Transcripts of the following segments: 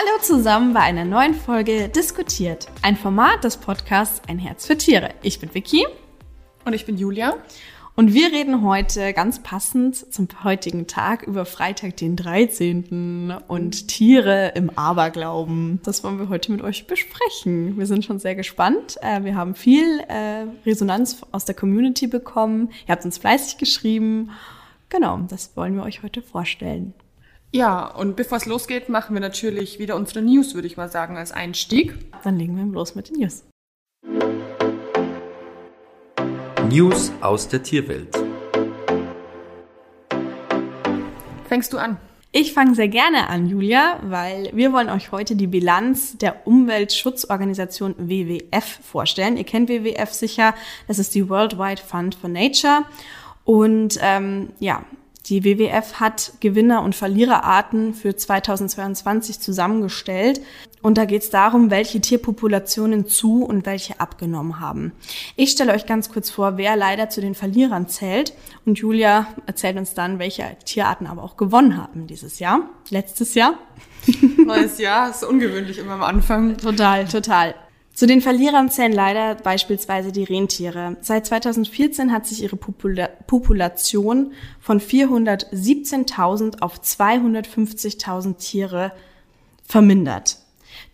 Hallo zusammen bei einer neuen Folge Diskutiert, ein Format des Podcasts Ein Herz für Tiere. Ich bin Vicky. Und ich bin Julia. Und wir reden heute ganz passend zum heutigen Tag über Freitag, den 13. und Tiere im Aberglauben. Das wollen wir heute mit euch besprechen. Wir sind schon sehr gespannt. Äh, wir haben viel äh, Resonanz aus der Community bekommen. Ihr habt uns fleißig geschrieben. Genau, das wollen wir euch heute vorstellen. Ja, und bevor es losgeht, machen wir natürlich wieder unsere News, würde ich mal sagen, als Einstieg. Dann legen wir los mit den News. News aus der Tierwelt. Fängst du an? Ich fange sehr gerne an, Julia, weil wir wollen euch heute die Bilanz der Umweltschutzorganisation WWF vorstellen. Ihr kennt WWF sicher, das ist die Worldwide Fund for Nature. Und ähm, ja, die WWF hat Gewinner- und Verliererarten für 2022 zusammengestellt. Und da geht es darum, welche Tierpopulationen zu und welche abgenommen haben. Ich stelle euch ganz kurz vor, wer leider zu den Verlierern zählt. Und Julia erzählt uns dann, welche Tierarten aber auch gewonnen haben dieses Jahr, letztes Jahr. Neues Jahr, ist ungewöhnlich immer am Anfang. Total, total. Zu den Verlierern zählen leider beispielsweise die Rentiere. Seit 2014 hat sich ihre Popula Population von 417.000 auf 250.000 Tiere vermindert.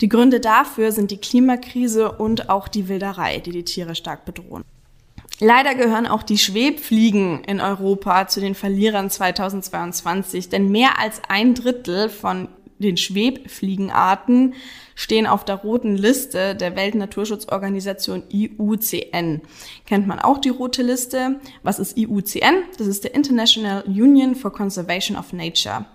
Die Gründe dafür sind die Klimakrise und auch die Wilderei, die die Tiere stark bedrohen. Leider gehören auch die Schwebfliegen in Europa zu den Verlierern 2022, denn mehr als ein Drittel von den Schwebfliegenarten stehen auf der roten Liste der Weltnaturschutzorganisation IUCN. Kennt man auch die rote Liste? Was ist IUCN? Das ist der International Union for Conservation of Nature.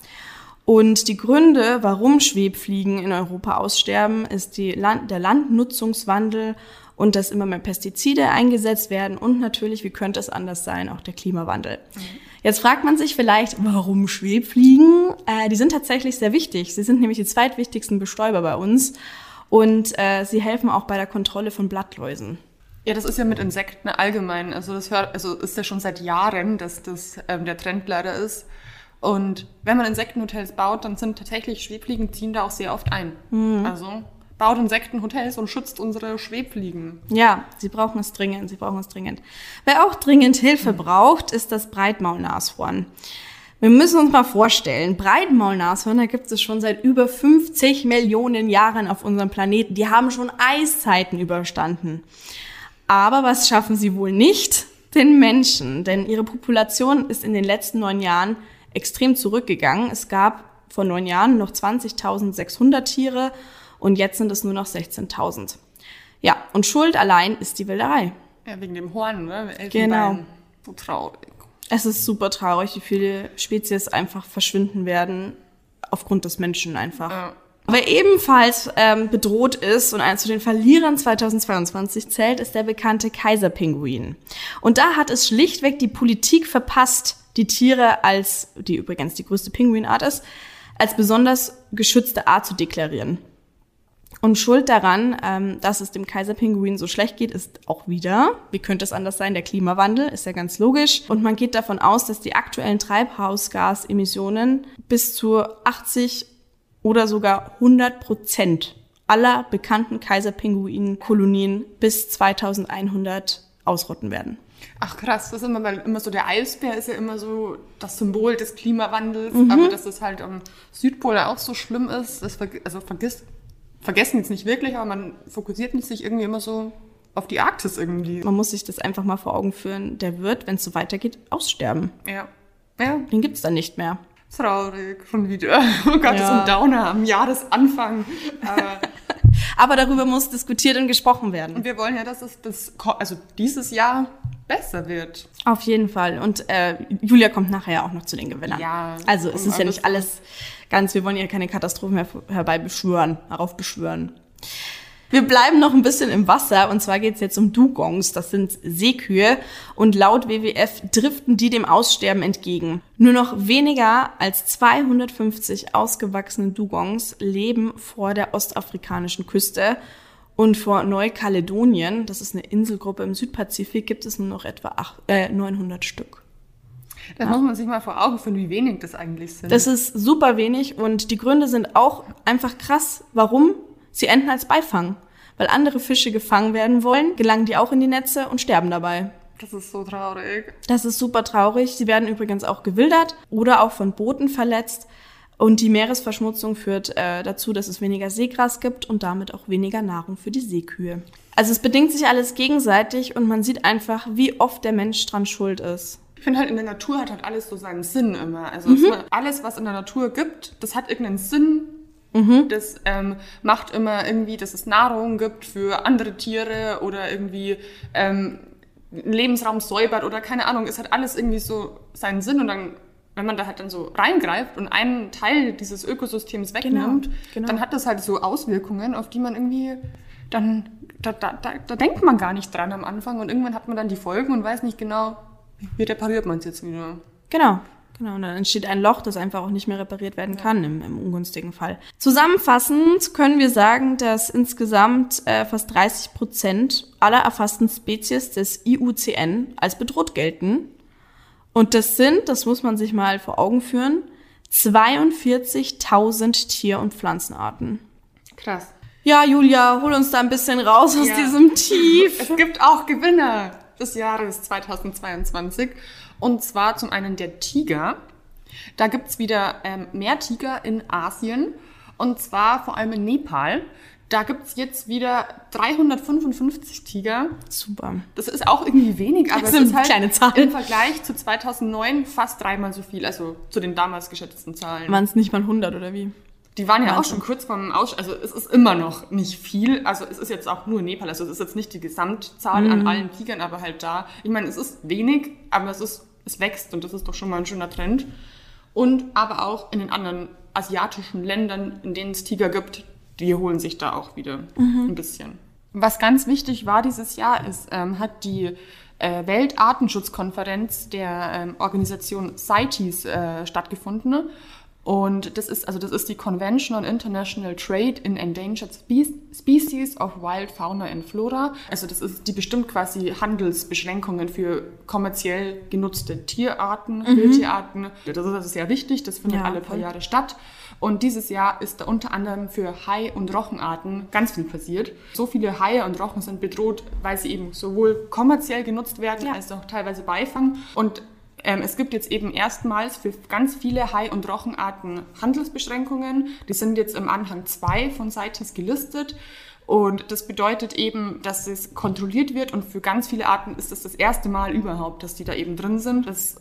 Und die Gründe, warum Schwebfliegen in Europa aussterben, ist Land der Landnutzungswandel und dass immer mehr Pestizide eingesetzt werden und natürlich, wie könnte es anders sein, auch der Klimawandel. Mhm. Jetzt fragt man sich vielleicht, warum Schwebfliegen? Äh, die sind tatsächlich sehr wichtig. Sie sind nämlich die zweitwichtigsten Bestäuber bei uns und äh, sie helfen auch bei der Kontrolle von Blattläusen. Ja, das ist ja mit Insekten allgemein. Also das hört, also ist ja schon seit Jahren, dass das ähm, der Trend leider ist. Und wenn man Insektenhotels baut, dann sind tatsächlich Schwebfliegen ziehen da auch sehr oft ein. Mhm. Also baut Insektenhotels und schützt unsere Schwebfliegen. Ja, sie brauchen es dringend, sie brauchen es dringend. Wer auch dringend Hilfe braucht, ist das Breitmaulnashorn. Wir müssen uns mal vorstellen, Breitmaulnashörner gibt es schon seit über 50 Millionen Jahren auf unserem Planeten. Die haben schon Eiszeiten überstanden. Aber was schaffen sie wohl nicht? Den Menschen. Denn ihre Population ist in den letzten neun Jahren extrem zurückgegangen. Es gab vor neun Jahren noch 20.600 Tiere und jetzt sind es nur noch 16.000. Ja, und Schuld allein ist die Wilderei. Ja, wegen dem Horn, ne? Elfenbein. Genau. So traurig. Es ist super traurig, wie viele Spezies einfach verschwinden werden aufgrund des Menschen einfach. Ja. Wer ebenfalls ähm, bedroht ist und zu den Verlierern 2022 zählt, ist der bekannte Kaiserpinguin. Und da hat es schlichtweg die Politik verpasst, die Tiere als, die übrigens die größte Pinguinart ist, als besonders geschützte Art zu deklarieren. Und schuld daran, ähm, dass es dem Kaiserpinguin so schlecht geht, ist auch wieder, wie könnte es anders sein, der Klimawandel, ist ja ganz logisch. Und man geht davon aus, dass die aktuellen Treibhausgasemissionen bis zu 80 oder sogar 100 Prozent aller bekannten Kaiserpinguin-Kolonien bis 2100 ausrotten werden. Ach krass, das ist immer, immer so, der Eisbär ist ja immer so das Symbol des Klimawandels, mhm. aber dass es halt am Südpol auch so schlimm ist, das also vergisst vergessen jetzt nicht wirklich, aber man fokussiert sich irgendwie immer so auf die Arktis irgendwie. Man muss sich das einfach mal vor Augen führen. Der wird, wenn es so weitergeht, aussterben. Ja. ja. Den gibt's dann nicht mehr. Traurig, schon wieder. Oh Gott, ja. so ein Downer am Jahresanfang. Aber, aber darüber muss diskutiert und gesprochen werden. Und wir wollen ja, dass es das, also dieses Jahr besser wird. Auf jeden Fall. Und äh, Julia kommt nachher auch noch zu den Gewinnern. Ja. Also es ist ja nicht alles ganz, wir wollen ja keine Katastrophen her herbeibeschwören, heraufbeschwören. Wir bleiben noch ein bisschen im Wasser und zwar geht es jetzt um Dugongs, das sind Seekühe und laut WWF driften die dem Aussterben entgegen. Nur noch weniger als 250 ausgewachsene Dugongs leben vor der ostafrikanischen Küste und vor Neukaledonien, das ist eine Inselgruppe im Südpazifik, gibt es nur noch etwa 8, äh, 900 Stück. Das muss man sich mal vor Augen führen, wie wenig das eigentlich sind. Das ist super wenig und die Gründe sind auch einfach krass. Warum? Sie enden als Beifang. Weil andere Fische gefangen werden wollen, gelangen die auch in die Netze und sterben dabei. das ist so traurig. Das ist super traurig. Sie werden übrigens auch gewildert oder auch von Booten verletzt. Und die Meeresverschmutzung führt äh, dazu, dass es weniger Seegras gibt und damit auch weniger Nahrung für die Seekühe. Also es bedingt sich alles gegenseitig und man sieht einfach, wie oft der Mensch dran schuld ist. Ich finde halt, in der Natur hat halt alles so seinen Sinn immer. Also es, alles, was in der Natur gibt, das hat irgendeinen Sinn. Das ähm, macht immer irgendwie, dass es Nahrung gibt für andere Tiere oder irgendwie ähm, einen Lebensraum säubert oder keine Ahnung. Es hat alles irgendwie so seinen Sinn und dann, wenn man da halt dann so reingreift und einen Teil dieses Ökosystems wegnimmt, genau. dann hat das halt so Auswirkungen, auf die man irgendwie dann, da, da, da, da denkt man gar nicht dran am Anfang und irgendwann hat man dann die Folgen und weiß nicht genau, wie repariert man es jetzt wieder. Genau. Genau, und dann entsteht ein Loch, das einfach auch nicht mehr repariert werden kann im, im ungünstigen Fall. Zusammenfassend können wir sagen, dass insgesamt äh, fast 30 Prozent aller erfassten Spezies des IUCN als bedroht gelten. Und das sind, das muss man sich mal vor Augen führen, 42.000 Tier- und Pflanzenarten. Krass. Ja, Julia, hol uns da ein bisschen raus aus Ja. diesem Tief. Es gibt auch Gewinner des Jahres 2022. Und zwar zum einen der Tiger. Da gibt's wieder ähm, mehr Tiger in Asien. Und zwar vor allem in Nepal. Da gibt's jetzt wieder 355 Tiger. Super. Das ist auch irgendwie wenig, aber Das es sind ist halt kleine Zahlen. im Vergleich zu 2009 fast dreimal so viel, also zu den damals geschätzten Zahlen. Waren es nicht mal 100 oder wie? Die waren ja auch Wahnsinn. schon kurz vorm Aus, also es ist immer noch nicht viel. Also es ist jetzt auch nur Nepal, also es ist jetzt nicht die Gesamtzahl Mhm. an allen Tigern, aber halt da. Ich meine, es ist wenig, aber es ist, es wächst und das ist doch schon mal ein schöner Trend. Und aber auch in den anderen asiatischen Ländern, in denen es Tiger gibt, die holen sich da auch wieder Mhm. ein bisschen. Was ganz wichtig war dieses Jahr, ist, ähm, hat die äh, Weltartenschutzkonferenz der ähm, Organisation CITES äh, stattgefunden. Und das ist, also das ist die Convention on International Trade in Endangered Spe- Species of Wild Fauna and Flora. Also das ist, die bestimmt quasi Handelsbeschränkungen für kommerziell genutzte Tierarten, Wildtierarten. Das ist also sehr wichtig, das findet Ja, alle paar. Jahre statt. Und dieses Jahr ist da unter anderem für Hai- und Rochenarten ganz viel passiert. So viele Haie und Rochen sind bedroht, weil sie eben sowohl kommerziell genutzt werden, Ja. als auch teilweise Beifang. Und ähm, es gibt jetzt eben erstmals für ganz viele Hai- und Rochenarten Handelsbeschränkungen. Die sind jetzt im Anhang 2 von CITES gelistet. Und das bedeutet eben, dass es kontrolliert wird und für ganz viele Arten ist es das erste Mal überhaupt, dass die da eben drin sind. Das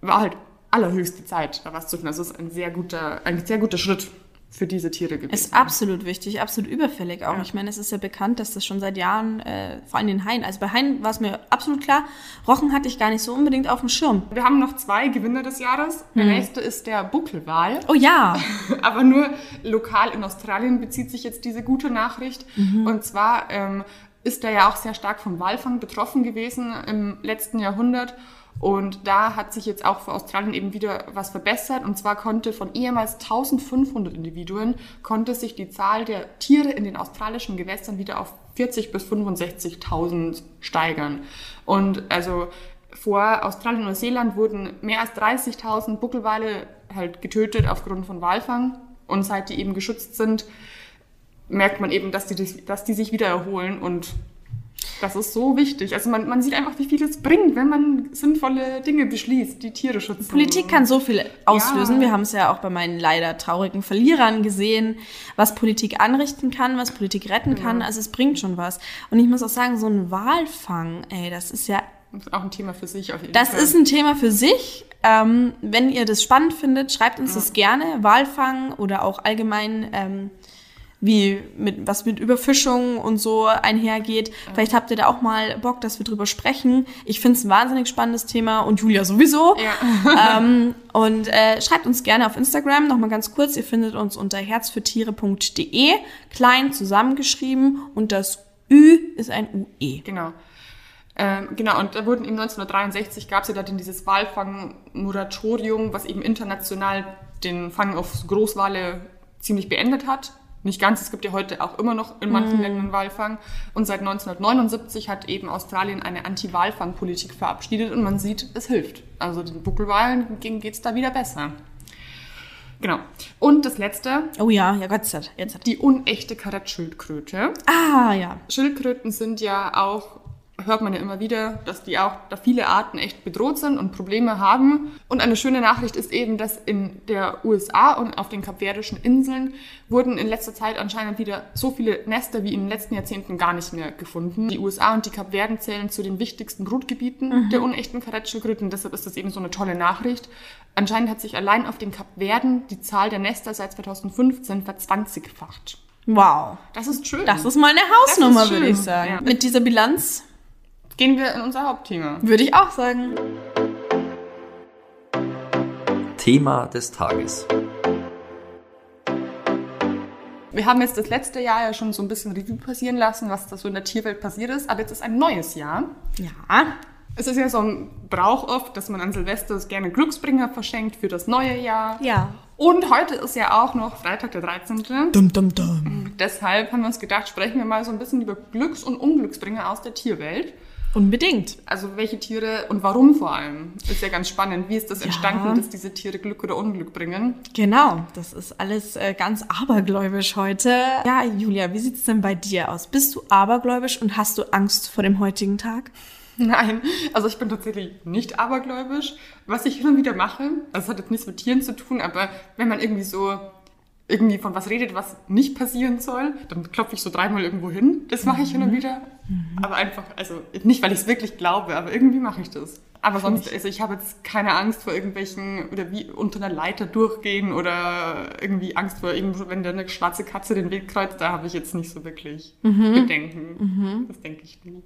war halt allerhöchste Zeit, da was zu tun. Das ist ein sehr guter, ein sehr guter Schritt für diese Tiere gewesen. Ist absolut wichtig, absolut überfällig auch. Ja. Ich meine, es ist ja bekannt, dass das schon seit Jahren, äh, vor allem den Haien, also bei Haien war es mir absolut klar, Rochen hatte ich gar nicht so unbedingt auf dem Schirm. Wir haben noch zwei Gewinner des Jahres. Der nächste ist der Buckelwal. Oh ja, Aber nur lokal in Australien bezieht sich jetzt diese gute Nachricht. Und zwar ähm, ist er ja auch sehr stark vom Walfang betroffen gewesen im letzten Jahrhundert. Und da hat sich jetzt auch für Australien eben wieder was verbessert. Und zwar konnte von ehemals 1500 Individuen, konnte sich die Zahl der Tiere in den australischen Gewässern wieder auf 40 bis 65.000 steigern. Und also vor Australien und Neuseeland wurden mehr als 30.000 Buckelwale halt getötet aufgrund von Walfang. Und seit die eben geschützt sind, merkt man eben, dass die, dass die sich wieder erholen. Und das ist so wichtig. Also man, man sieht einfach, wie viel es bringt, wenn man sinnvolle Dinge beschließt, die Tiere schützen. Politik kann so viel auslösen. Ja. Wir haben es ja auch bei meinen leider traurigen Verlierern gesehen, was Politik anrichten kann, was Politik retten kann. Also es bringt schon was. Und ich muss auch sagen, so ein Walfang, ey, das ist ja Das ist auch ein Thema für sich auf jeden Das Fall. ist ein Thema für sich. Ähm, wenn ihr das spannend findet, schreibt uns das gerne. Walfang oder auch allgemein, ähm, wie mit, was mit Überfischung und so einhergeht. Vielleicht habt ihr da auch mal Bock, dass wir drüber sprechen. Ich finde es ein wahnsinnig spannendes Thema und Julia sowieso. Ja. ähm, und äh, schreibt uns gerne auf Instagram, nochmal ganz kurz. Ihr findet uns unter herzfürtiere.de, klein zusammengeschrieben und das Ü ist ein UE. Genau. Ähm, genau, und da wurden eben 1963 gab es ja dann dieses Walfang-Moratorium, was eben international den Fang auf Großwale ziemlich beendet hat. Nicht ganz, es gibt ja heute auch immer noch in manchen Mhm. Ländern Walfang. Und seit 1979 hat eben Australien eine Anti-Walfang-Politik verabschiedet und man sieht, es hilft. Also den Buckelwalen geht es da wieder besser. Genau. Und das letzte, Oh ja, ja Gott sei Dank. Die unechte Karatschildkröte. Ah, ja. Schildkröten sind ja auch, hört man ja immer wieder, dass die auch, da viele Arten echt bedroht sind und Probleme haben. Und eine schöne Nachricht ist eben, dass in der USA und auf den Kapverdischen Inseln wurden in letzter Zeit anscheinend wieder so viele Nester wie in den letzten Jahrzehnten gar nicht mehr gefunden. Die USA und die Kapverden zählen zu den wichtigsten Brutgebieten der unechten Karatschildkröten. Deshalb ist das eben so eine tolle Nachricht. Anscheinend hat sich allein auf den Kapverden die Zahl der Nester seit 2015 verzwanzigfacht. Wow. Das ist schön. Das ist mal eine Hausnummer, würde ich sagen. Ja. Mit dieser Bilanz Gehen wir in unser Hauptthema. würde ich auch sagen. Thema des Tages. Wir haben jetzt das letzte Jahr ja schon so ein bisschen Revue passieren lassen, was da so in der Tierwelt passiert ist. Aber jetzt ist ein neues Jahr. Ja. Es ist ja so ein Brauch oft, dass man an Silvester gerne Glücksbringer verschenkt für das neue Jahr. Ja. Und heute ist ja auch noch Freitag der 13. Dum, dum, dum. Deshalb haben wir uns gedacht, sprechen wir mal so ein bisschen über Glücks- und Unglücksbringer aus der Tierwelt. Unbedingt. Also welche Tiere und warum vor allem. Ist ja ganz spannend. Wie ist das Ja. entstanden, dass diese Tiere Glück oder Unglück bringen? Genau, das ist alles äh, ganz abergläubisch heute. Ja, Julia, wie sieht's denn bei dir aus? Bist du abergläubisch und hast du Angst vor dem heutigen Tag? Nein, also ich bin tatsächlich nicht abergläubisch. Was ich hin und wieder mache, das hat jetzt nichts mit Tieren zu tun, aber wenn man irgendwie so irgendwie von was redet, was nicht passieren soll, dann klopfe ich so dreimal irgendwo hin. Das mache ich hin und wieder. Aber einfach, also nicht, weil ich es wirklich glaube, aber irgendwie mache ich das. Aber sonst, also ich habe jetzt keine Angst vor irgendwelchen, oder wie unter einer Leiter durchgehen oder irgendwie Angst vor irgendwo, wenn da eine schwarze Katze den Weg kreuzt, da habe ich jetzt nicht so wirklich Bedenken. Das denke ich nie.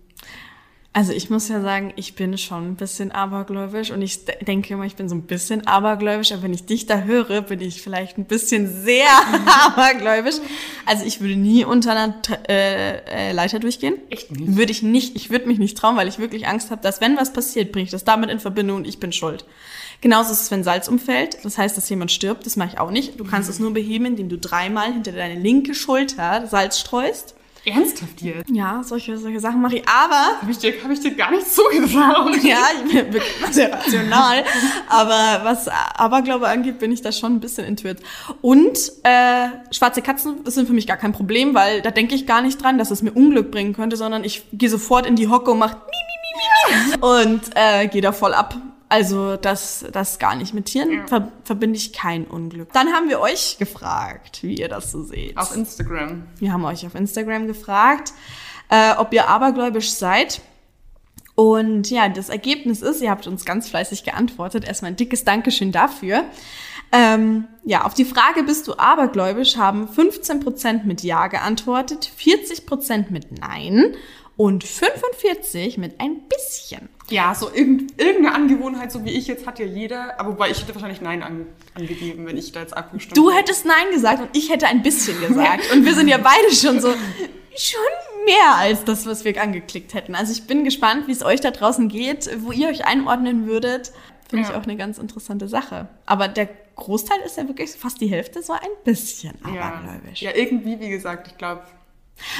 Also ich muss ja sagen, ich bin schon ein bisschen abergläubisch und ich de- denke immer, ich bin so ein bisschen abergläubisch, aber wenn ich dich da höre, bin ich vielleicht ein bisschen sehr abergläubisch. Also ich würde nie unter einer äh, äh, Leiter durchgehen. Echt nicht? Würde ich nicht, ich würde mich nicht trauen, weil ich wirklich Angst habe, dass wenn was passiert, bringe ich das damit in Verbindung und ich bin schuld. Genauso ist es, wenn Salz umfällt. Das heißt, dass jemand stirbt. Das mache ich auch nicht. Du kannst es nur beheben, indem du dreimal hinter deine linke Schulter Salz streust. Ernsthaft jetzt? Ja, solche, solche Sachen mache ich. Aber Habe ich, dir- hab ich dir gar nicht zugetraut. ja, ich bin wirklich sehr rational. Aber was Aberglaube angeht, bin ich da schon ein bisschen entwirrt. Und äh, schwarze Katzen sind für mich gar kein Problem, weil da denke ich gar nicht dran, dass es mir Unglück bringen könnte, sondern ich gehe sofort in die Hocke und mache und äh, gehe da voll ab. Also das, das gar nicht. Mit Tieren ver verbinde ich kein Unglück. Dann haben wir euch gefragt, wie ihr das so seht. Auf Instagram. Wir haben euch auf Instagram gefragt, äh, ob ihr abergläubisch seid. Und ja, das Ergebnis ist, ihr habt uns ganz fleißig geantwortet. Erstmal ein dickes Dankeschön dafür. Ähm, ja, auf die Frage, bist du abergläubisch, haben 15% mit Ja geantwortet, 40% mit Nein und 45 mit ein bisschen. Ja, so irgend, irgendeine Angewohnheit, so wie ich jetzt, hat ja jeder. Aber wobei ich hätte wahrscheinlich Nein an, angegeben, wenn ich da jetzt abgestimmt Du hätte. hättest Nein gesagt und ich hätte ein bisschen gesagt. Und wir sind ja beide schon so, schon mehr als das, was wir angeklickt hätten. Also ich bin gespannt, wie es euch da draußen geht, wo ihr euch einordnen würdet. Finde ich Ja. auch eine ganz interessante Sache. Aber der Großteil ist ja wirklich fast die Hälfte so ein bisschen ja. abergläubisch. ja, irgendwie, wie gesagt, ich glaube,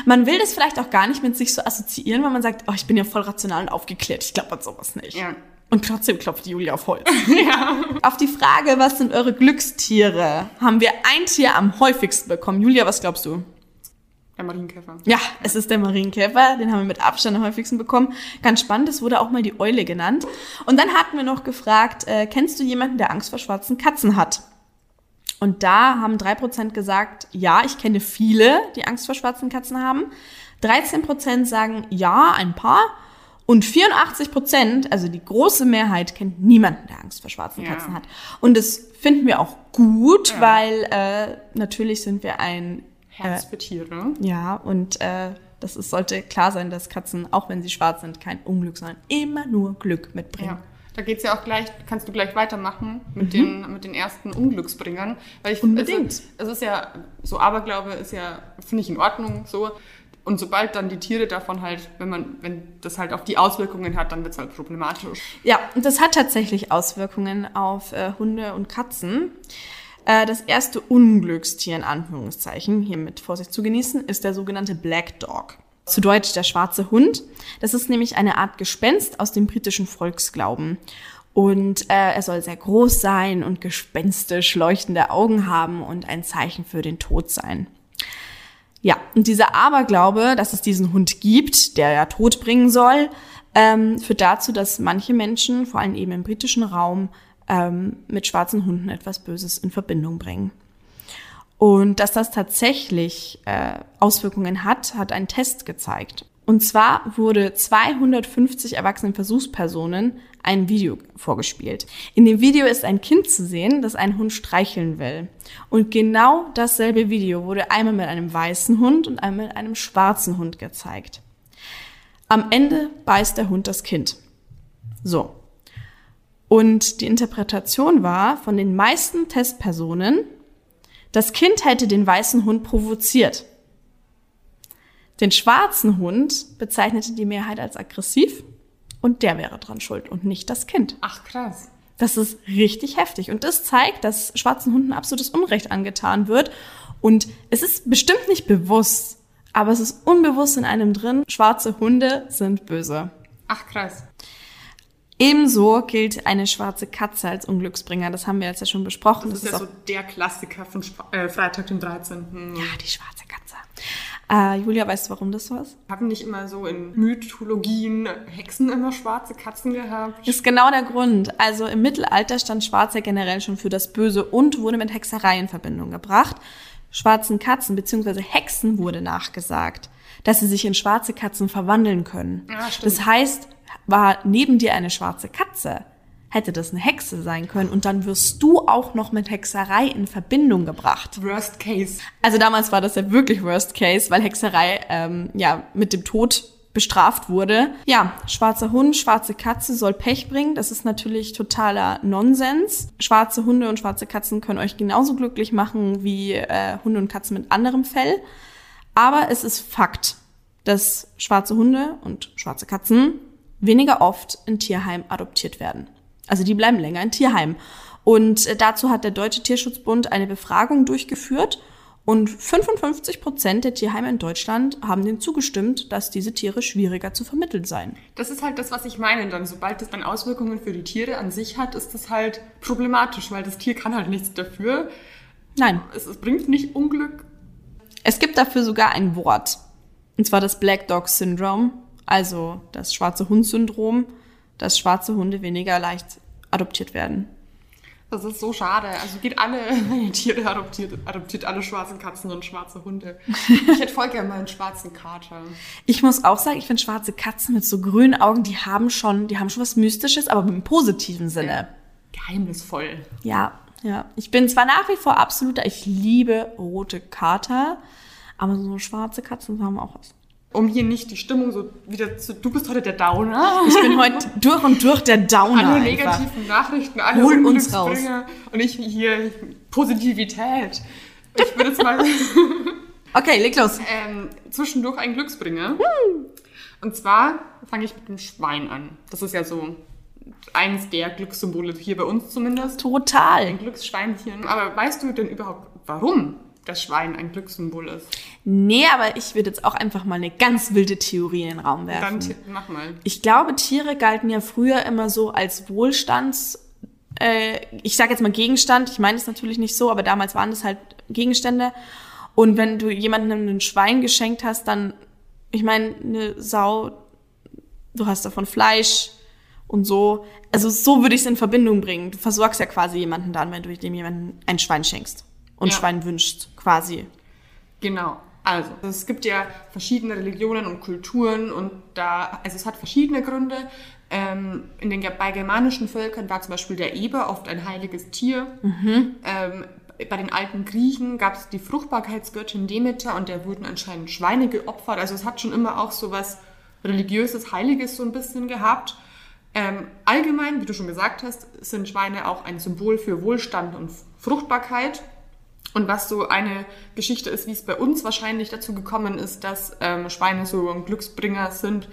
Man will das vielleicht auch gar nicht mit sich so assoziieren, weil man sagt, oh, ich bin ja voll rational und aufgeklärt. Ich glaube an sowas nicht. ja. Und trotzdem klopft Julia auf Holz. Auf die Frage, was sind eure Glückstiere, haben wir ein Tier am häufigsten bekommen. Julia, was glaubst du? Der Marienkäfer. Ja, es ist der Marienkäfer, den haben wir mit Abstand am häufigsten bekommen. Ganz spannend, es wurde auch mal die Eule genannt. Und dann hatten wir noch gefragt, äh, kennst du jemanden, der Angst vor schwarzen Katzen hat? Und da haben 3% gesagt, ja, ich kenne viele, die Angst vor schwarzen Katzen haben. 13% sagen, ja, ein paar. Und 84%, also die große Mehrheit, kennt niemanden, der Angst vor schwarzen Ja. Katzen hat. Und das finden wir auch gut, weil äh, natürlich sind wir ein Herz für Tiere. ja, und äh, das ist, sollte klar sein, dass Katzen, auch wenn sie schwarz sind, kein Unglück, sondern immer nur Glück mitbringen. Ja. Da geht's ja auch gleich, kannst du gleich weitermachen mit, den, mit den ersten Unglücksbringern. Weil ich, Unbedingt. Es, es ist ja, so Aberglaube ist ja, finde ich in Ordnung, so. Und sobald dann die Tiere davon halt, wenn man, wenn das halt auf die Auswirkungen hat, dann wird's halt problematisch. Ja, und das hat tatsächlich Auswirkungen auf äh, Hunde und Katzen. Äh, das erste Unglückstier in Anführungszeichen, hier mit Vorsicht zu genießen, ist der sogenannte Black Dog. Zu Deutsch der schwarze Hund. Das ist nämlich eine Art Gespenst aus dem britischen Volksglauben. Und äh, er soll sehr groß sein und gespenstisch leuchtende Augen haben und ein Zeichen für den Tod sein. Ja, und dieser Aberglaube, dass es diesen Hund gibt, der ja Tod bringen soll, ähm, führt dazu, dass manche Menschen, vor allem eben im britischen Raum, ähm, mit schwarzen Hunden etwas Böses in Verbindung bringen. Und dass das tatsächlich äh, Auswirkungen hat, hat ein Test gezeigt. Und zwar wurde 250 erwachsenen Versuchspersonen ein Video vorgespielt. In dem Video ist ein Kind zu sehen, das einen Hund streicheln will. Und genau dasselbe Video wurde einmal mit einem weißen Hund und einmal mit einem schwarzen Hund gezeigt. Am Ende beißt der Hund das Kind. So. Und die Interpretation war von den meisten Testpersonen, das Kind hätte den weißen Hund provoziert. Den schwarzen Hund bezeichnete die Mehrheit als aggressiv und der wäre dran schuld und nicht das Kind. Ach krass. Das ist richtig heftig und das zeigt, dass schwarzen Hunden absolutes Unrecht angetan wird und es ist bestimmt nicht bewusst, aber es ist unbewusst in einem drin, schwarze Hunde sind böse. Ach krass. Ebenso gilt eine schwarze Katze als Unglücksbringer. Das haben wir jetzt ja schon besprochen. Das, das ist ja so der Klassiker von Sp äh, Freitag, den 13. Ja, die schwarze Katze. Äh, Julia, weißt du, warum das so ist? Haben nicht immer so in Mythologien Hexen immer schwarze Katzen gehabt? Das ist genau der Grund. Also im Mittelalter stand Schwarz ja generell schon für das Böse und wurde mit Hexerei in Verbindung gebracht. Schwarzen Katzen bzw. Hexen wurde nachgesagt, dass sie sich in schwarze Katzen verwandeln können. Ja, stimmt. das heißt, war neben dir eine schwarze Katze, hätte das eine Hexe sein können und dann wirst du auch noch mit Hexerei in Verbindung gebracht. Worst Case. Also damals war das ja wirklich Worst Case, weil Hexerei ähm, ja mit dem Tod bestraft wurde. Ja, schwarzer Hund, schwarze Katze soll Pech bringen. Das ist natürlich totaler Nonsens. Schwarze Hunde und schwarze Katzen können euch genauso glücklich machen wie äh, Hunde und Katzen mit anderem Fell. Aber es ist Fakt, dass schwarze Hunde und schwarze Katzen weniger oft in Tierheim adoptiert werden. Also die bleiben länger in Tierheim. Und äh, dazu hat der Deutsche Tierschutzbund eine Befragung durchgeführt und 55 Prozent der Tierheime in Deutschland haben dem zugestimmt, dass diese Tiere schwieriger zu vermitteln seien. Das ist halt das, was ich meine. Dann, sobald das dann Auswirkungen für die Tiere an sich hat, ist das halt problematisch, weil das Tier kann halt nichts dafür. Nein, Es, es bringt nicht Unglück. es gibt dafür sogar ein Wort. Und zwar das Black Dog Syndrome, also das schwarze Hund-Syndrom, dass schwarze Hunde weniger leicht adoptiert werden. Das ist so schade. Also geht alle, Tiere adoptiert, adoptiert alle schwarzen Katzen und schwarze Hunde. Ich hätte voll gerne mal einen schwarzen Kater. Ich muss auch sagen, ich finde schwarze Katzen mit so grünen Augen, die haben schon, die haben schon was Mystisches, aber im positiven Sinne. Geheimnisvoll. Ja, ja. Ich bin zwar nach wie vor absoluter, ich liebe rote Kater, aber so schwarze Katzen haben auch was. Um hier nicht die Stimmung so wieder zu. Du bist heute der Downer. Ich bin heute durch und durch der Downer. alle einfach. negativen Nachrichten, alle Hol uns Unglücksbringer. Und ich hier Positivität. Ich würde jetzt mal Okay, leg los. ähm, zwischendurch ein Glücksbringer. Und zwar fange ich mit dem Schwein an. Das ist ja so eines der Glückssymbole hier bei uns zumindest. Total. Ein Glücksschweinchen. Aber weißt du denn überhaupt, warum das Schwein ein Glückssymbol ist? Nee, aber ich würde jetzt auch einfach mal eine ganz wilde Theorie in den Raum werfen. Dann mach mal. Ich glaube, Tiere galten ja früher immer so als Wohlstands, äh, ich sage jetzt mal Gegenstand, ich meine es natürlich nicht so, aber damals waren das halt Gegenstände. Und wenn du jemandem ein Schwein geschenkt hast, dann, ich meine, eine Sau, du hast davon Fleisch und so. Also so würde ich es in Verbindung bringen. Du versorgst ja quasi jemanden dann, wenn du dem jemanden ein Schwein schenkst und Ja. Schwein wünschst, quasi. Genau. Also, es gibt ja verschiedene Religionen und Kulturen und da, also es hat verschiedene Gründe. Ähm, in den, bei germanischen Völkern war zum Beispiel der Eber oft ein heiliges Tier. Ähm, bei den alten Griechen gab es die Fruchtbarkeitsgöttin Demeter und der wurden anscheinend Schweine geopfert. Also es hat schon immer auch so was religiöses, heiliges so ein bisschen gehabt. Ähm, allgemein, wie du schon gesagt hast, sind Schweine auch ein Symbol für Wohlstand und Fruchtbarkeit. Und was so eine Geschichte ist, wie es bei uns wahrscheinlich dazu gekommen ist, dass ähm, Schweine so ein Glücksbringer sind,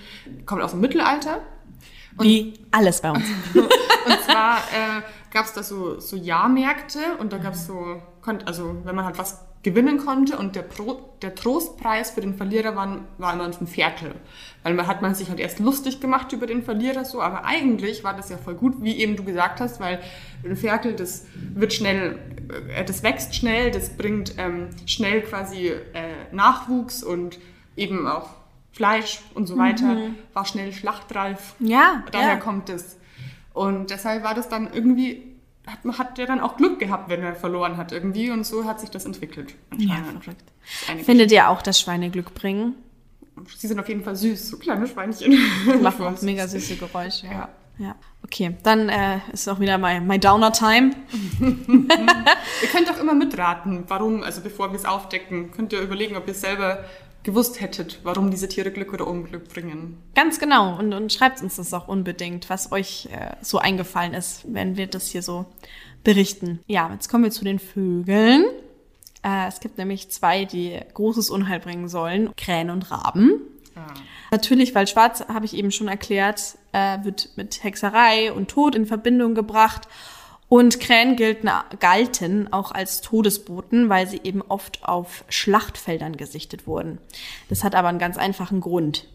kommt aus dem Mittelalter. Wie alles bei uns. Und Und zwar äh, gab es da so, so Jahrmärkte und da gab es so, konnt, also wenn man halt was gewinnen konnte und der, Pro, der Trostpreis für den Verlierer war, war immer ein Viertel. Weil man hat man sich halt erst lustig gemacht über den Verlierer so, aber eigentlich war das ja voll gut, wie eben du gesagt hast, weil ein Viertel, das wird schnell, äh, das wächst schnell, das bringt ähm, schnell quasi äh, Nachwuchs und eben auch Fleisch und so weiter, war schnell schlachtreif. Ja, Daher ja. kommt es. Und deshalb war das dann irgendwie, hat, man hat der dann auch Glück gehabt, wenn er verloren hat irgendwie und so hat sich das entwickelt. Ja, verrückt. Findet ihr auch, dass Schweine Glück bringen? Sie sind auf jeden Fall süß, so kleine Schweinchen. Die machen auch mega süße Geräusche. Ja. ja. Okay, dann äh, ist auch wieder mein, mein Downer-Time. Ihr könnt auch immer mitraten, warum, also bevor wir es aufdecken, könnt ihr überlegen, ob ihr selber gewusst hättet, warum diese Tiere Glück oder Unglück bringen. Ganz genau. Und, und schreibt uns das auch unbedingt, was euch äh, so eingefallen ist, wenn wir das hier so berichten. Ja, jetzt kommen wir zu den Vögeln. Äh, es gibt nämlich zwei, die großes Unheil bringen sollen. Krähen und Raben. Natürlich, weil Schwarz, habe ich eben schon erklärt, äh, wird mit Hexerei und Tod in Verbindung gebracht. Und Krähen gelten, galten auch als Todesboten, weil sie eben oft auf Schlachtfeldern gesichtet wurden. Das hat aber einen ganz einfachen Grund.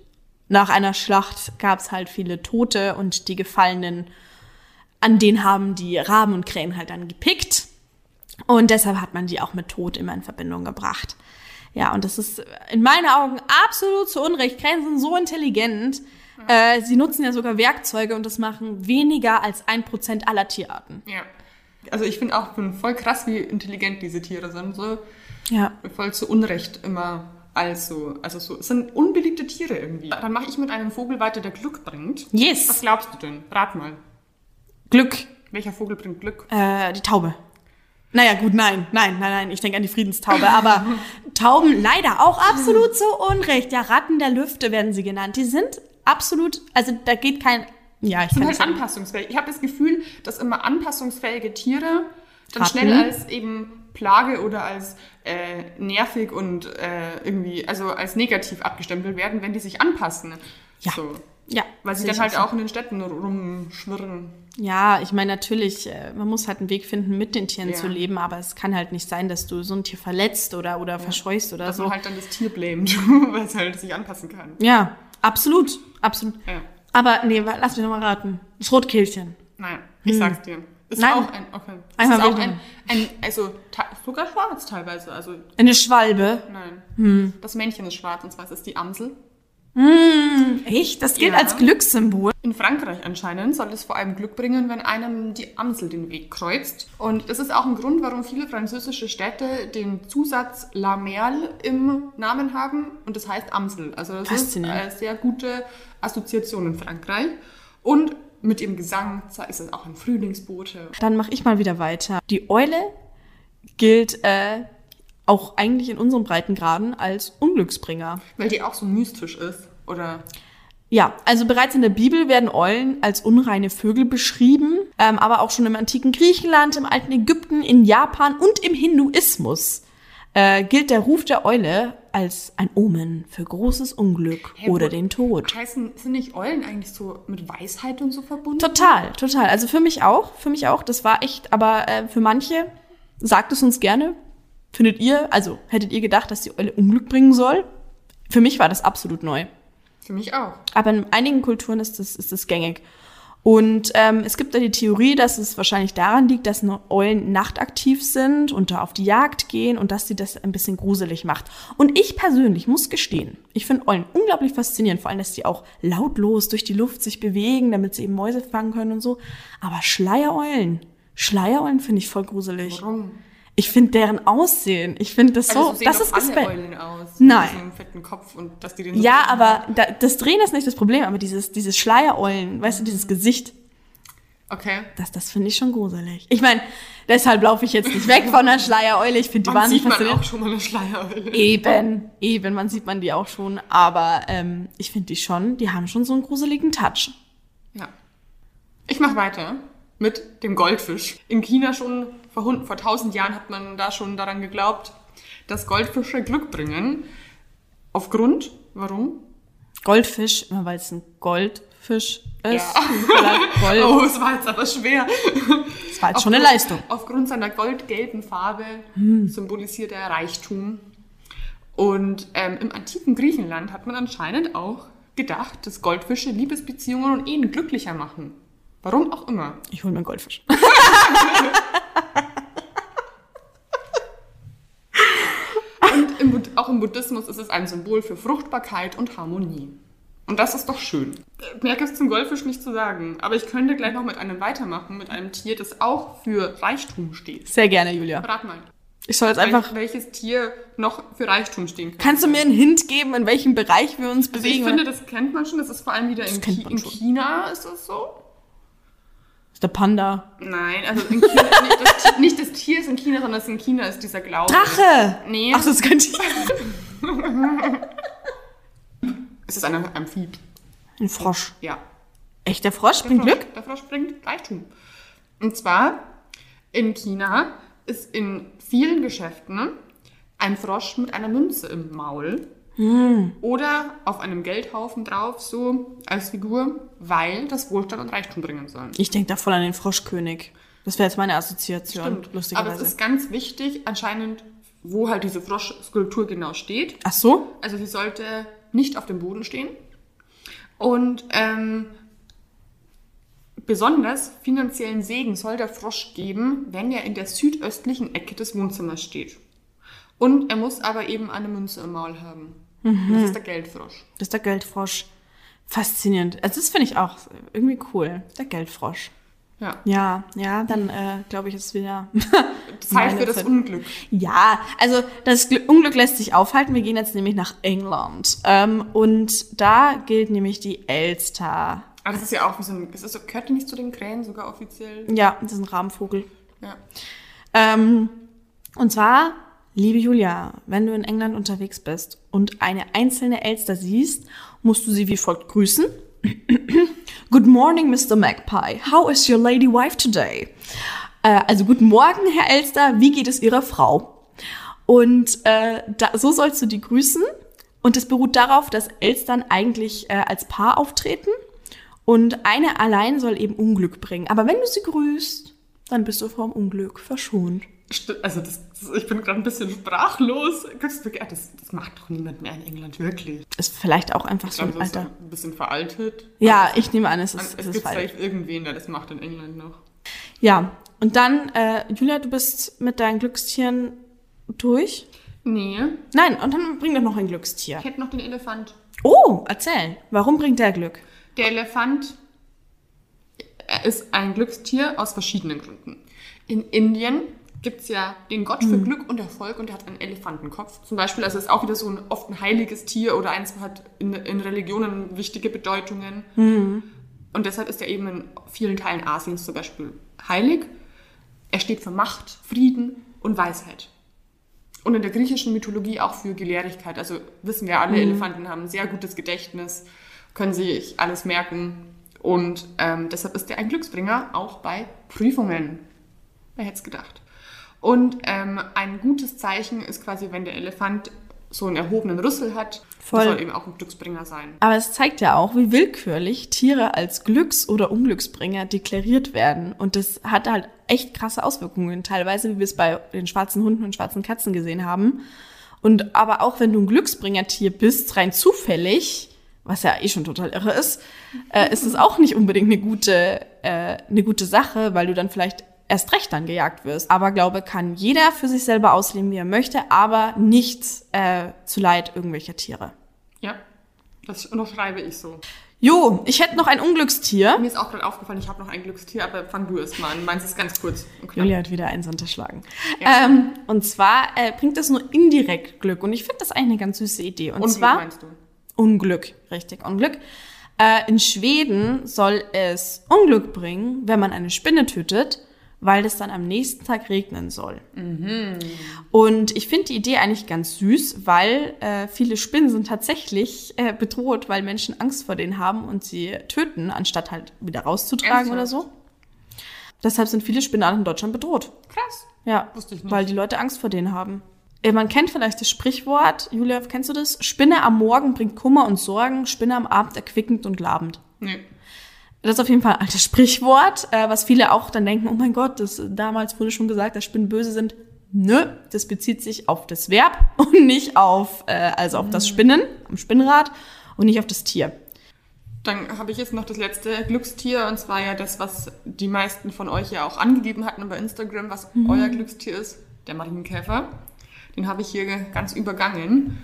Nach einer Schlacht gab es halt viele Tote und die Gefallenen, an denen haben die Raben und Krähen halt dann gepickt. Und deshalb hat man die auch mit Tod immer in Verbindung gebracht. Ja, und das ist in meinen Augen absolut zu Unrecht. Krähen sind so intelligent. Äh, sie nutzen ja sogar Werkzeuge und das machen weniger als ein Prozent aller Tierarten. Ja. Also ich finde auch bin voll krass, wie intelligent diese Tiere sind. So Ja. voll zu Unrecht immer als so. Also so, es sind unbeliebte Tiere irgendwie. Dann mache ich mit einem Vogel weiter, der Glück bringt. Was Yes. glaubst du denn? Rat mal. Glück. Welcher Vogel bringt Glück? Äh, die Taube. Naja, gut, nein, nein, nein, nein, ich denke an die Friedenstaube. Aber Tauben leider auch absolut zu Unrecht. Ja, Ratten der Lüfte werden sie genannt. Die sind absolut, also da geht kein, ja, ich sind halt anpassungsfähig. Ich habe das Gefühl, dass immer anpassungsfähige Tiere dann Ratten. schnell als eben Plage oder als äh, nervig und äh, irgendwie, also als negativ abgestempelt werden, wenn die sich anpassen. Ja. So. Ja, Weil sie dann halt so. auch in den Städten rumschwirren. Ja, ich meine natürlich, äh, man muss halt einen Weg finden, mit den Tieren Ja. zu leben, aber es kann halt nicht sein, dass du so ein Tier verletzt oder, oder verscheuchst oder Dass so. man halt dann das Tier blamet, weil es halt sich anpassen kann. Ja, absolut, absolut. Ja. Aber nee, lass mich noch mal raten. Das Rotkehlchen. Nein, ich sag's dir. Ist Hm. Nein. auch ein, okay. Einmal ist auch ein, ein, also sogar schwarz teilweise. Also Eine Schwalbe. nein. Hm. Das Männchen ist schwarz und zwar ist es die Amsel. Echt? Das gilt Ja. als Glückssymbol. In Frankreich anscheinend soll es vor allem Glück bringen, wenn einem die Amsel den Weg kreuzt. Und das ist auch ein Grund, warum viele französische Städte den Zusatz La Merle im Namen haben und das heißt Amsel. Also das ist eine sehr gute Assoziation in Frankreich. Und mit dem Gesang ist es auch ein Frühlingsbote. Dann mache ich mal wieder weiter. Die Eule gilt äh, auch eigentlich in unseren Breitengraden als Unglücksbringer. Weil die auch so mystisch ist. Oder Ja, also bereits in der Bibel werden Eulen als unreine Vögel beschrieben, ähm, aber auch schon im antiken Griechenland, im alten Ägypten, in Japan und im Hinduismus äh, gilt der Ruf der Eule als ein Omen für großes Unglück Hä, oder den Tod. heißen, sind nicht Eulen eigentlich so mit Weisheit und so verbunden? Total, total. Also für mich auch, für mich auch. Das war echt, aber äh, für manche sagt es uns gerne. Findet ihr, also hättet ihr gedacht, dass die Eule Unglück bringen soll? Für mich war das absolut neu. Für mich auch. Aber in einigen Kulturen ist das, ist das gängig. Und ähm, es gibt da die Theorie, dass es wahrscheinlich daran liegt, dass Eulen nachtaktiv sind und da auf die Jagd gehen und dass sie das ein bisschen gruselig macht. Und ich persönlich muss gestehen, ich finde Eulen unglaublich faszinierend, vor allem, dass sie auch lautlos durch die Luft sich bewegen, damit sie eben Mäuse fangen können und so. Aber Schleiereulen, Schleiereulen finde ich voll gruselig. Warum? Ich finde deren Aussehen, ich finde das so, Also so das ist Eulen aus. Nein. Mit diesem fetten Kopf und dass die den so Ja, aber da, das Drehen ist nicht das Problem, aber dieses, dieses Schleiereulen, weißt du, dieses Gesicht, Okay. das, das finde ich schon gruselig. Ich meine, deshalb laufe ich jetzt nicht weg von der Schleiereule, ich finde die Man wahnsinnig sieht man faszinierend. auch schon mal eine Schleiereule. Eben, eben, man sieht man die auch schon, aber ähm, ich finde die schon, die haben schon so einen gruseligen Touch. Ja. Ich mache weiter mit dem Goldfisch. In China schon vor, hund- vor tausend Jahren hat man da schon daran geglaubt, dass Goldfische Glück bringen. Aufgrund, warum? Goldfisch, weil es ein Fisch ist Ja. Gold. Oh, es war jetzt aber schwer. Das war jetzt schon eine Leistung. Aufgrund seiner goldgelben Farbe symbolisiert er Reichtum. Und ähm, im antiken Griechenland hat man anscheinend auch gedacht, dass Goldfische Liebesbeziehungen und Ehen glücklicher machen. Warum auch immer. Ich hole mir einen Goldfisch. Und im, Bud- auch im Buddhismus ist es ein Symbol für Fruchtbarkeit und Harmonie. Und das ist doch schön. Mehr gibt es zum Goldfisch nicht zu sagen. Aber ich könnte gleich noch mit einem weitermachen, mit einem Tier, das auch für Reichtum steht. Sehr gerne, Julia. Rat mal. Ich soll jetzt einfach. Wel- welches Tier noch für Reichtum stehen kann. Kannst du mir einen Hint geben, in welchem Bereich wir uns Also ich bewegen? finde, das kennt man schon. Das ist vor allem wieder in, man in. China, ist das so? Ist der Panda. Nein, also in China, nicht, das, nicht das Tier ist in China, sondern es in China ist dieser Glaube. Drache! Nee. Ach, das ist kein Tier. Es ist ein Amphib. Ein Frosch. Ja. Echt, der Frosch bringt Frosch, Glück? Der Frosch bringt Reichtum. Und zwar in China ist in vielen Geschäften ein Frosch mit einer Münze im Maul oder auf einem Geldhaufen drauf, so als Figur, weil das Wohlstand und Reichtum bringen soll. Ich denke da voll an den Froschkönig. Das wäre jetzt meine Assoziation, Stimmt. Aber lustigerweise. es ist ganz wichtig, anscheinend, wo halt diese Froschskulptur genau steht. Ach so? Also sie sollte nicht auf dem Boden stehen. Und ähm, besonders finanziellen Segen soll der Frosch geben, wenn er in der südöstlichen Ecke des Wohnzimmers steht. Und er muss aber eben eine Münze im Maul haben. Das ist der Geldfrosch. Das ist der Geldfrosch. Faszinierend. Also das finde ich auch irgendwie cool. Der Geldfrosch. Ja. Ja, ja, dann äh, glaube ich, ist wieder. Zeit für das Zeit. Unglück. ja, also das Gl Unglück lässt sich aufhalten. Wir gehen jetzt nämlich nach England. Ähm, und da gilt nämlich die Elster. Aber das ist ja auch wie so ein, das ist so, gehört die nicht zu den Krähen sogar offiziell? Ja, das ist ein Rahmenvogel. Ja. Ähm, und zwar, liebe Julia, wenn du in England unterwegs bist und eine einzelne Elster siehst, musst du sie wie folgt grüßen. Good morning, Mr. Magpie. How is your lady wife today? Äh, also guten Morgen, Herr Elster. Wie geht es Ihrer Frau? Und äh, da, so sollst du die grüßen. Und es beruht darauf, dass Elstern eigentlich äh, als Paar auftreten. Und eine allein soll eben Unglück bringen. Aber wenn du sie grüßt, dann bist du vom Unglück verschont. Also das, ich bin gerade ein bisschen sprachlos. Das, das macht doch niemand mehr in England, wirklich. Ist vielleicht auch einfach Ich so glaube, ein alter. ein bisschen veraltet. Ja, ich nehme an, es ist, es es gibt vielleicht irgendwen, der das macht in England noch. Ja, und dann, äh, Julia, du bist mit deinen Glückstieren durch? Nee, Nein, und dann bring doch noch ein Glückstier. ich hätte noch den Elefant. Oh, erzähl. Warum bringt der Glück? Der Elefant er ist ein Glückstier aus verschiedenen Gründen. In Indien gibt es ja den Gott für Glück und Erfolg und der hat einen Elefantenkopf. Zum Beispiel, also ist auch wieder so ein oft ein heiliges Tier oder eins hat in, in Religionen wichtige Bedeutungen. Und deshalb ist er eben in vielen Teilen Asiens zum Beispiel heilig. Er steht für Macht, Frieden und Weisheit. Und in der griechischen Mythologie auch für Gelehrigkeit. Also wissen wir alle, Elefanten haben ein sehr gutes Gedächtnis, können sich alles merken. Und ähm, deshalb ist er ein Glücksbringer, auch bei Prüfungen. Wer hätte es gedacht? Und ähm, ein gutes Zeichen ist quasi, wenn der Elefant so einen erhobenen Rüssel hat. Voll. Das soll eben auch ein Glücksbringer sein. Aber es zeigt ja auch, wie willkürlich Tiere als Glücks- oder Unglücksbringer deklariert werden. Und das hat halt echt krasse Auswirkungen, teilweise, wie wir es bei den schwarzen Hunden und schwarzen Katzen gesehen haben. Und aber auch wenn du ein Glücksbringertier bist, rein zufällig, was ja eh schon total irre ist, äh, ist es auch nicht unbedingt eine gute, äh, eine gute Sache, weil du dann vielleicht erst recht dann gejagt wirst. Aber glaube, kann jeder für sich selber ausleben, wie er möchte, aber nicht äh, zu Leid irgendwelcher Tiere. Ja, das unterschreibe ich so. Jo, ich hätte noch ein Unglückstier. Mir ist auch gerade aufgefallen, ich habe noch ein Glückstier, aber fang du erst mal an. Meins ist ganz kurz. und knapp. Julia hat wieder eins unterschlagen. Ja. Ähm, und zwar äh, bringt das nur indirekt Glück. Und ich finde das eigentlich eine ganz süße Idee. Und Und zwar meinst du? Unglück, richtig, Unglück. Äh, in Schweden soll es Unglück bringen, wenn man eine Spinne tötet, weil es dann am nächsten Tag regnen soll. Und ich finde die Idee eigentlich ganz süß, weil äh, viele Spinnen sind tatsächlich äh, bedroht, weil Menschen Angst vor denen haben und sie töten, anstatt halt wieder rauszutragen oder Ernsthaft? so. Deshalb sind viele Spinnarten in Deutschland bedroht. Krass. Ja, Wusste ich nicht. weil die Leute Angst vor denen haben. Äh, Man kennt vielleicht das Sprichwort, Julia, kennst du das? Spinne am Morgen bringt Kummer und Sorgen, Spinne am Abend erquickend und labend. Nee. Das ist auf jeden Fall ein altes Sprichwort, äh, was viele auch dann denken, oh mein Gott, das, damals wurde schon gesagt, dass Spinnen böse sind. Nö, das bezieht sich auf das Verb und nicht auf, äh, also auf das Spinnen, am Spinnrad und nicht auf das Tier. Dann habe ich jetzt noch das letzte Glückstier und zwar ja das, was die meisten von euch ja auch angegeben hatten bei Instagram, was euer Glückstier ist, der Marienkäfer. Den habe ich hier ganz übergangen.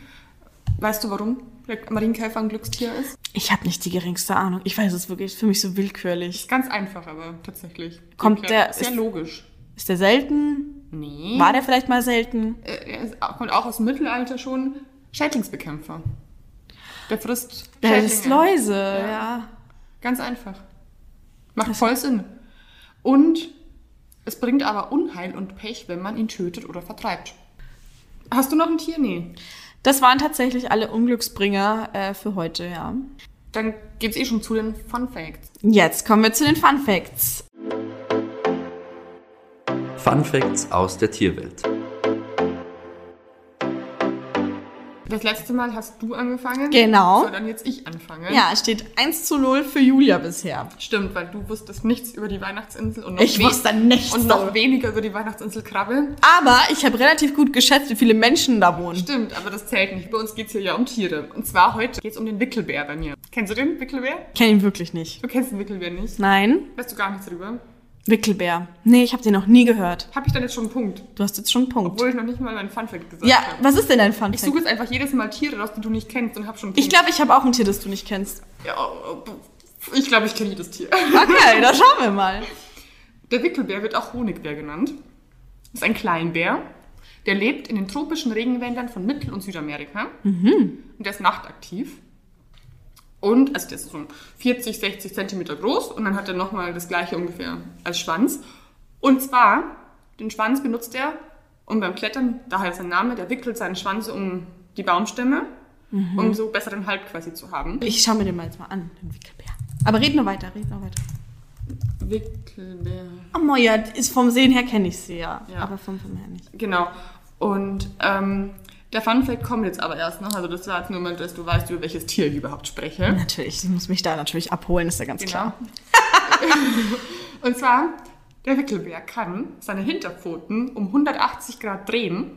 Weißt du, warum der Marienkäfer ein Glückstier ist? Ich habe nicht die geringste Ahnung. Ich weiß es wirklich, ist für mich so willkürlich. Ist ganz einfach, aber tatsächlich. Kommt der- Ist ja ist- logisch. Ist der selten? Nee. War der vielleicht mal selten? Äh, Er ist, kommt auch aus dem Mittelalter schon. Schädlingsbekämpfer. Der frisst Der Schädlinge. Läuse, ja. Ganz einfach. Macht voll Sinn. Und es bringt aber Unheil und Pech, wenn man ihn tötet oder vertreibt. Hast du noch ein Tier? Nee. Das waren tatsächlich alle Unglücksbringer äh, für heute, ja. Dann geht's eh schon zu den Fun Facts. Jetzt kommen wir zu den Fun Facts. Fun Facts aus der Tierwelt. Das letzte Mal hast du angefangen. Genau. So, dann jetzt ich anfangen. Ja, es steht 1 zu 0 für Julia bisher. Stimmt, weil du wusstest nichts über die Weihnachtsinsel und noch, Ich wusste nichts und noch weniger über die Weihnachtsinsel Krabbe. Aber ich habe relativ gut geschätzt, wie viele Menschen da wohnen. Stimmt, aber das zählt nicht. Bei uns geht's hier ja um Tiere. Und zwar heute geht's um den Wickelbär bei mir. Kennst du den Wickelbär? Kenn ihn wirklich nicht. Du kennst den Wickelbär nicht. Nein? Weißt du gar nichts drüber? Wickelbär. Nee, ich habe den noch nie gehört. Hab ich dann jetzt schon einen Punkt? Du hast jetzt schon einen Punkt. Obwohl ich noch nicht mal meinen Funfact gesagt Ja, habe. was ist denn dein Fun Ich suche jetzt einfach jedes Mal Tiere raus, die du nicht kennst und hab schon einen Ich Punkt. glaube, ich habe auch ein Tier, das du nicht kennst. Ja, ich glaube, ich kenne jedes Tier. Okay, da schauen wir mal. Der Wickelbär wird auch Honigbär genannt. Ist ein Kleinbär. Der lebt in den tropischen Regenwäldern von Mittel- und Südamerika. Und der ist nachtaktiv. Und, also der ist so 40, 60 Zentimeter groß und dann hat er nochmal das gleiche ungefähr als Schwanz. Und zwar, den Schwanz benutzt er, um beim Klettern, daher sein Name, der wickelt seinen Schwanz um die Baumstämme, um so besseren Halt quasi zu haben. Ich schaue mir den mal jetzt mal an, den Wickelbär. Aber red nur weiter, red nur weiter. Wickelbär. Oh, Moja, ist vom Sehen her kenne ich sie ja. Ja. Aber vom Film her nicht. Genau. Und ähm, der Fun Fact kommt jetzt aber erst noch. Also das war jetzt nur mal, dass du weißt, über welches Tier ich überhaupt spreche. Natürlich, ich muss mich da natürlich abholen, ist ja ganz Genau. klar. Und zwar, der Wickelbär kann seine Hinterpfoten um 180 Grad drehen.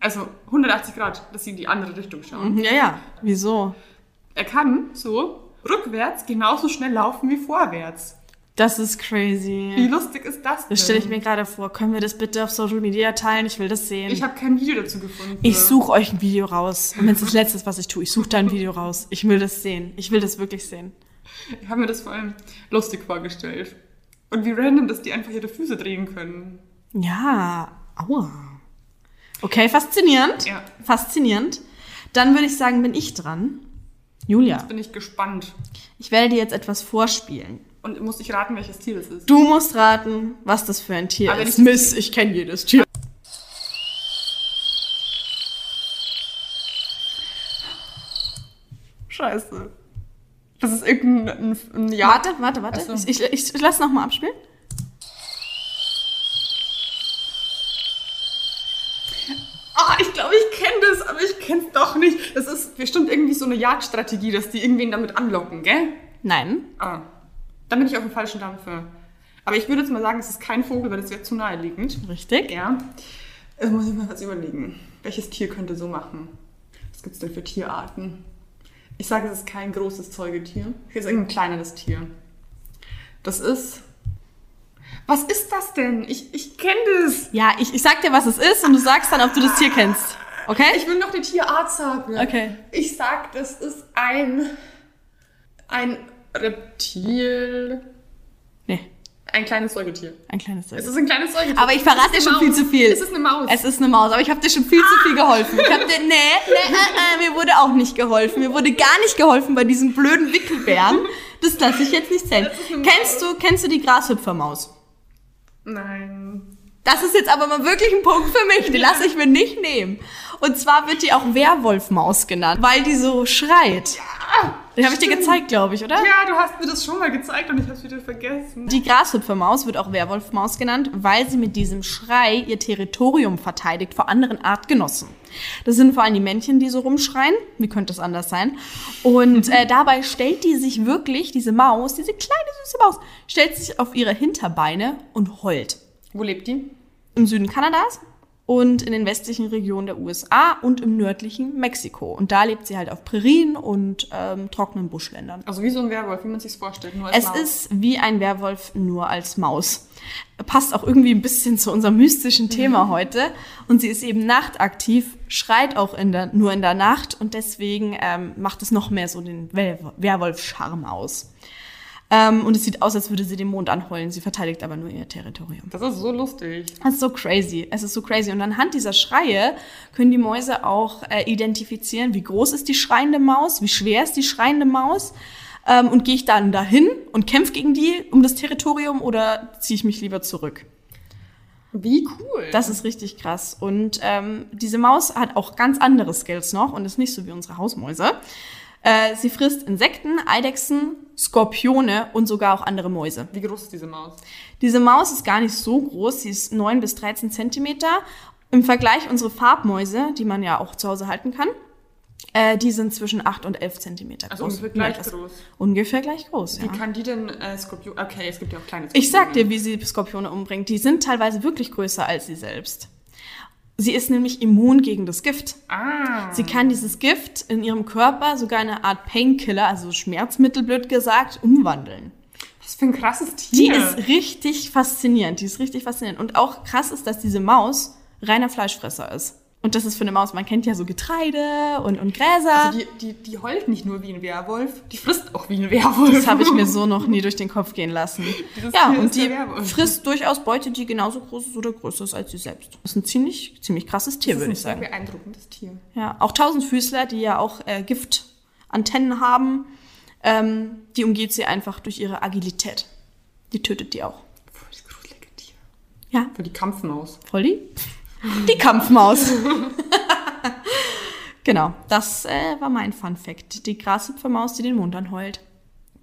Also 180 Grad, dass sie in die andere Richtung schauen. Ja, ja. Wieso? Er kann so rückwärts genauso schnell laufen wie vorwärts. Das ist Wie crazy. lustig ist das denn? Das stelle ich mir gerade vor. Können wir das bitte auf Social Media teilen? Ich will das sehen. Ich habe kein Video dazu gefunden. Ich suche euch ein Video raus. Und wenn es das letzte ist, was ich tue, ich suche da ein Video raus. Ich will das sehen. Ich will das wirklich sehen. Ich habe mir das vor allem lustig vorgestellt. Und wie random, dass die einfach ihre Füße drehen können. Ja, aua. Okay, faszinierend. Ja. Faszinierend. Dann würde ich sagen, bin ich dran. Julia, Bin ich gespannt. ich werde dir jetzt etwas vorspielen. Und muss ich raten, welches Tier das ist? Du musst raten, was das für ein Tier Aber ist. Miss, ich kenne jedes Tier. Scheiße. Das ist irgendein ein, ein Jahr. Warte, warte, warte. So. Ich, ich, ich lass noch mal abspielen. Ah, ich glaube, ich kenne das, aber ich kenne es doch nicht. Das ist bestimmt irgendwie so eine Jagdstrategie, dass die irgendwen damit anlocken, gell? Nein. Ah, dann bin ich auf dem falschen Dampfer. Aber ich würde jetzt mal sagen, es ist kein Vogel, weil das wäre zu naheliegend. Richtig. Ja. Jetzt muss ich mal was überlegen. Welches Tier könnte so machen? Was gibt es denn für Tierarten? Ich sage, es ist kein großes Zeugetier. Hier ist irgendein kleineres Tier. Das ist. Was ist das denn? Ich, ich kenne das. Ja, ich, ich sag dir, was es ist und du sagst dann, ob du das Tier kennst. Okay? Ich will noch die Tierart sagen. Okay. Ich sag, das ist ein. Ein Reptil. nee, Ein kleines Säugetier. ein kleines Es Tier. ist ein kleines Säugetier. Aber ich verrate dir Es schon viel Maus. zu viel. Es ist eine Maus. Es ist eine Maus, aber ich habe dir schon viel zu viel geholfen. Ich hab dir, nee, nee, äh, äh, mir wurde auch nicht geholfen. Mir wurde gar nicht geholfen bei diesem blöden Wickelbären. Das lasse ich jetzt nicht zählen. Kennst du, kennst du die Grashüpfermaus? Nein. Das ist jetzt aber mal wirklich ein Punkt für mich. Den lasse ich mir nicht nehmen. Und zwar wird die auch Werwolfmaus genannt, weil die so schreit. Den habe ich dir gezeigt, glaube ich, oder? Ja, du hast mir das schon mal gezeigt und ich habe es wieder vergessen. Die Grashüpfermaus wird auch Werwolfmaus genannt, weil sie mit diesem Schrei ihr Territorium verteidigt vor anderen Artgenossen. Das sind vor allem die Männchen, die so rumschreien. Wie könnte es anders sein? Und äh, dabei stellt die sich wirklich, diese Maus, diese kleine süße Maus, stellt sich auf ihre Hinterbeine und heult. Wo lebt die? Im Süden Kanadas und in den westlichen Regionen der USA und im nördlichen Mexiko. Und da lebt sie halt auf Prärien und ähm, trockenen Buschländern. Also wie so ein Werwolf, wie man sich vorstellt. Nur als Es Maus. ist wie ein Werwolf nur als Maus. Passt auch irgendwie ein bisschen zu unserem mystischen Thema heute. Und sie ist eben nachtaktiv, schreit auch in der, nur in der Nacht und deswegen ähm, macht es noch mehr so den Wer- Werwolf-Charme aus. Ähm, und es sieht aus, als würde sie den Mond anheulen. Sie verteidigt aber nur ihr Territorium. Das ist so lustig. Das ist so crazy. Es ist so crazy. Und anhand dieser Schreie können die Mäuse auch äh, identifizieren, wie groß ist die schreiende Maus, wie schwer ist die schreiende Maus. Ähm, und gehe ich dann dahin und kämpfe gegen die um das Territorium oder ziehe ich mich lieber zurück? Wie cool. Das ist richtig krass. Und ähm, diese Maus hat auch ganz andere Skills noch und ist nicht so wie unsere Hausmäuse. Äh, sie frisst Insekten, Eidechsen, Skorpione und sogar auch andere Mäuse. Wie groß ist diese Maus? Diese Maus ist gar nicht so groß, sie ist 9 bis 13 Zentimeter. Im Vergleich unsere Farbmäuse, die man ja auch zu Hause halten kann, äh, die sind zwischen 8 und 11 Zentimeter groß. Also ungefähr gleich das- groß. Ungefähr gleich groß, Wie ja. kann die denn äh, Skorpion... Okay, es gibt ja auch kleine Ich sag Skorpione. dir, wie sie Skorpione umbringt. Die sind teilweise wirklich größer als sie selbst. Sie ist nämlich immun gegen das Gift. Ah. Sie kann dieses Gift in ihrem Körper sogar in eine Art Painkiller, also Schmerzmittel, blöd gesagt, umwandeln. Was für ein krasses Die Tier. ist richtig faszinierend. Die ist richtig faszinierend. Und auch krass ist, dass diese Maus reiner Fleischfresser ist. Und das ist für eine Maus, man kennt ja so Getreide und, und Gräser. Also die, die, die heult nicht nur wie ein Werwolf, die frisst auch wie ein Werwolf. das habe ich mir so noch nie durch den Kopf gehen lassen. Dieses ja, und ist die frisst durchaus Beute, die genauso groß ist oder größer ist als sie selbst. Das ist ein ziemlich, ziemlich krasses Tier, Das würde ist ich ein sehr sagen. beeindruckendes Tier. Ja, auch Tausendfüßler, die ja auch äh, Giftantennen haben, ähm, die umgeht sie einfach durch ihre Agilität. Die tötet die auch. Voll das gruselige Tier. Ja, Für die Kampfmaus. voll die? Die Kampfmaus. genau, das äh, war mein Fun Fact. Die Grashüpfermaus, die den Mond anheult.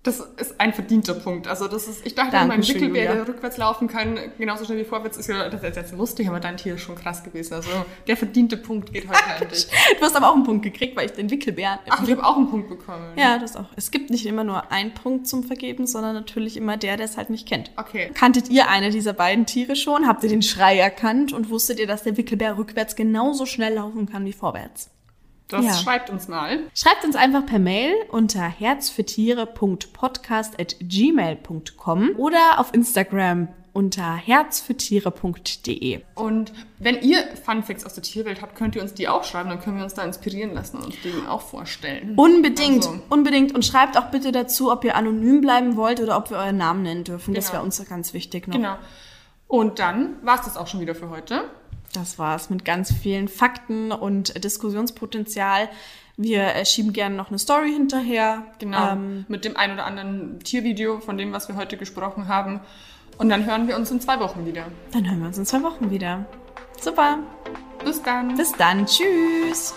Das ist ein verdienter Punkt. Also das ist, ich dachte, mein Wickelbär, der rückwärts laufen kann, genauso schnell wie vorwärts, ist ja das ist jetzt lustig, aber dein Tier ist schon krass gewesen. Also der verdiente Punkt geht heute an dich. Du hast aber auch einen Punkt gekriegt, weil ich den Wickelbär. Ach, ich habe auch einen Punkt bekommen. Ja, das auch. Es gibt nicht immer nur einen Punkt zum Vergeben, sondern natürlich immer der, der es halt nicht kennt. Okay. Kanntet ihr eine dieser beiden Tiere schon? Habt ihr den Schrei erkannt und wusstet ihr, dass der Wickelbär rückwärts genauso schnell laufen kann wie vorwärts? Das Ja. schreibt uns mal. Schreibt uns einfach per Mail unter herzfürtiere.podcast.gmail.com oder auf Instagram unter herzfürtiere.de. Und wenn ihr Funfacts aus der Tierwelt habt, könnt ihr uns die auch schreiben, dann können wir uns da inspirieren lassen und uns die auch vorstellen. Unbedingt, Also, unbedingt. Und schreibt auch bitte dazu, ob ihr anonym bleiben wollt oder ob wir euren Namen nennen dürfen. Das Genau. wäre uns ganz wichtig noch. genau. Und dann war es das auch schon wieder für heute. Das war's mit ganz vielen Fakten und Diskussionspotenzial. Wir äh, schieben gerne noch eine Story hinterher. Genau. Ähm, mit dem ein oder anderen Tiervideo von dem, was wir heute gesprochen haben. Und dann hören wir uns in zwei Wochen wieder. dann hören wir uns in zwei Wochen wieder. Super. Bis dann. Bis dann. Tschüss.